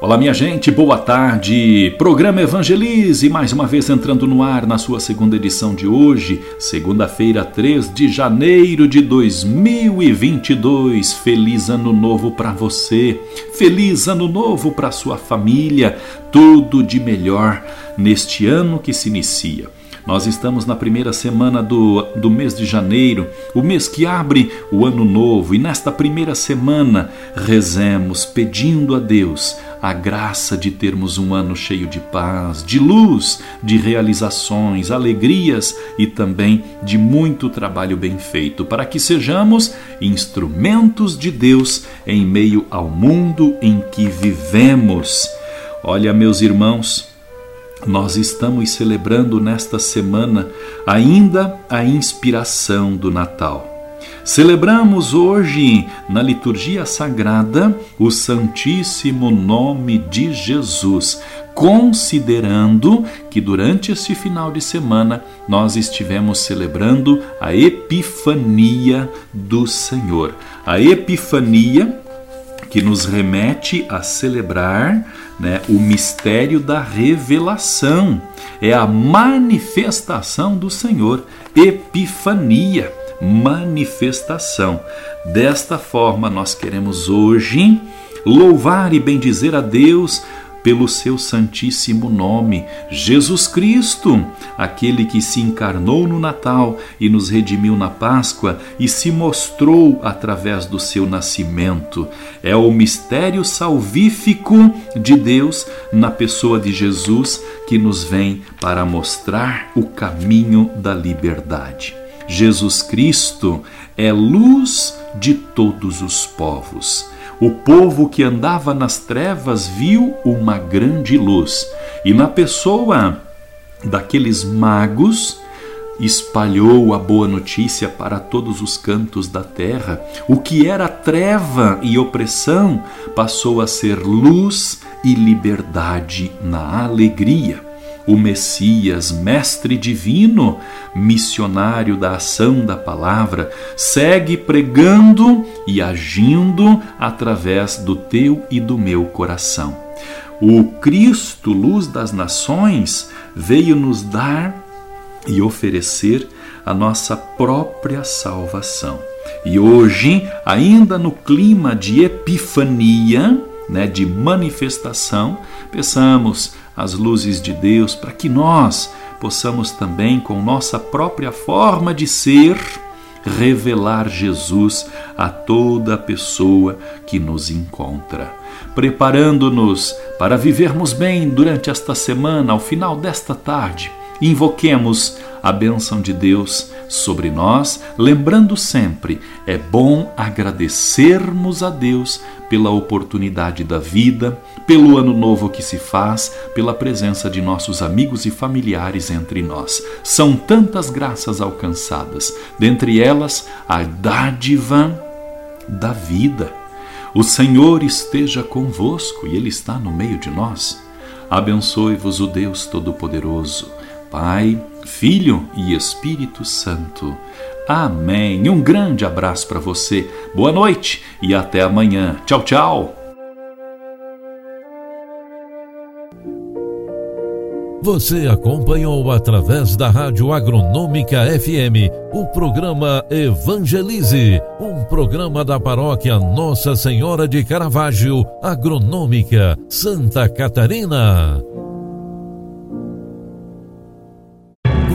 Olá, minha gente, boa tarde. Programa Evangelize, mais uma vez entrando no ar na sua segunda edição de hoje, segunda-feira, 3 de janeiro de 2022. Feliz Ano Novo para você, feliz Ano Novo para sua família, tudo de melhor neste ano que se inicia. Nós estamos na primeira semana do, do mês de janeiro, o mês que abre o ano novo, e nesta primeira semana rezemos pedindo a Deus a graça de termos um ano cheio de paz, de luz, de realizações, alegrias e também de muito trabalho bem feito, para que sejamos instrumentos de Deus em meio ao mundo em que vivemos. Olha, meus irmãos, nós estamos celebrando nesta semana ainda a inspiração do Natal. Celebramos hoje na liturgia sagrada o Santíssimo Nome de Jesus, considerando que durante este final de semana nós estivemos celebrando a Epifania do Senhor. A Epifania que nos remete a celebrar né, o mistério da revelação. É a manifestação do Senhor, epifania, manifestação. Desta forma, nós queremos hoje louvar e bendizer a Deus pelo seu santíssimo nome, Jesus Cristo, aquele que se encarnou no Natal e nos redimiu na Páscoa e se mostrou através do seu nascimento. É o mistério salvífico de Deus na pessoa de Jesus que nos vem para mostrar o caminho da liberdade. Jesus Cristo é luz de todos os povos. O povo que andava nas trevas viu uma grande luz, e na pessoa daqueles magos espalhou a boa notícia para todos os cantos da terra. O que era treva e opressão passou a ser luz e liberdade na alegria o Messias, Mestre Divino, missionário da ação da palavra, segue pregando e agindo através do teu e do meu coração. O Cristo, luz das nações, veio nos dar e oferecer a nossa própria salvação. E hoje, ainda no clima de epifania, né, de manifestação, peçamos as luzes de Deus para que nós possamos também, com nossa própria forma de ser, revelar Jesus a toda pessoa que nos encontra. Preparando-nos para vivermos bem durante esta semana, ao final desta tarde, invoquemos a bênção de Deus sobre nós, lembrando sempre: é bom agradecermos a Deus pela oportunidade da vida, pelo ano novo que se faz, pela presença de nossos amigos e familiares entre nós. São tantas graças alcançadas, dentre elas a dádiva da vida. O Senhor esteja convosco e Ele está no meio de nós. Abençoe-vos o Deus Todo-Poderoso, Pai Filho e Espírito Santo. Amém. Um grande abraço para você. Boa noite e até amanhã. Tchau, tchau. Você acompanhou através da Rádio Agronômica FM o programa Evangelize, um programa da paróquia Nossa Senhora de Caravaggio, Agronômica, Santa Catarina.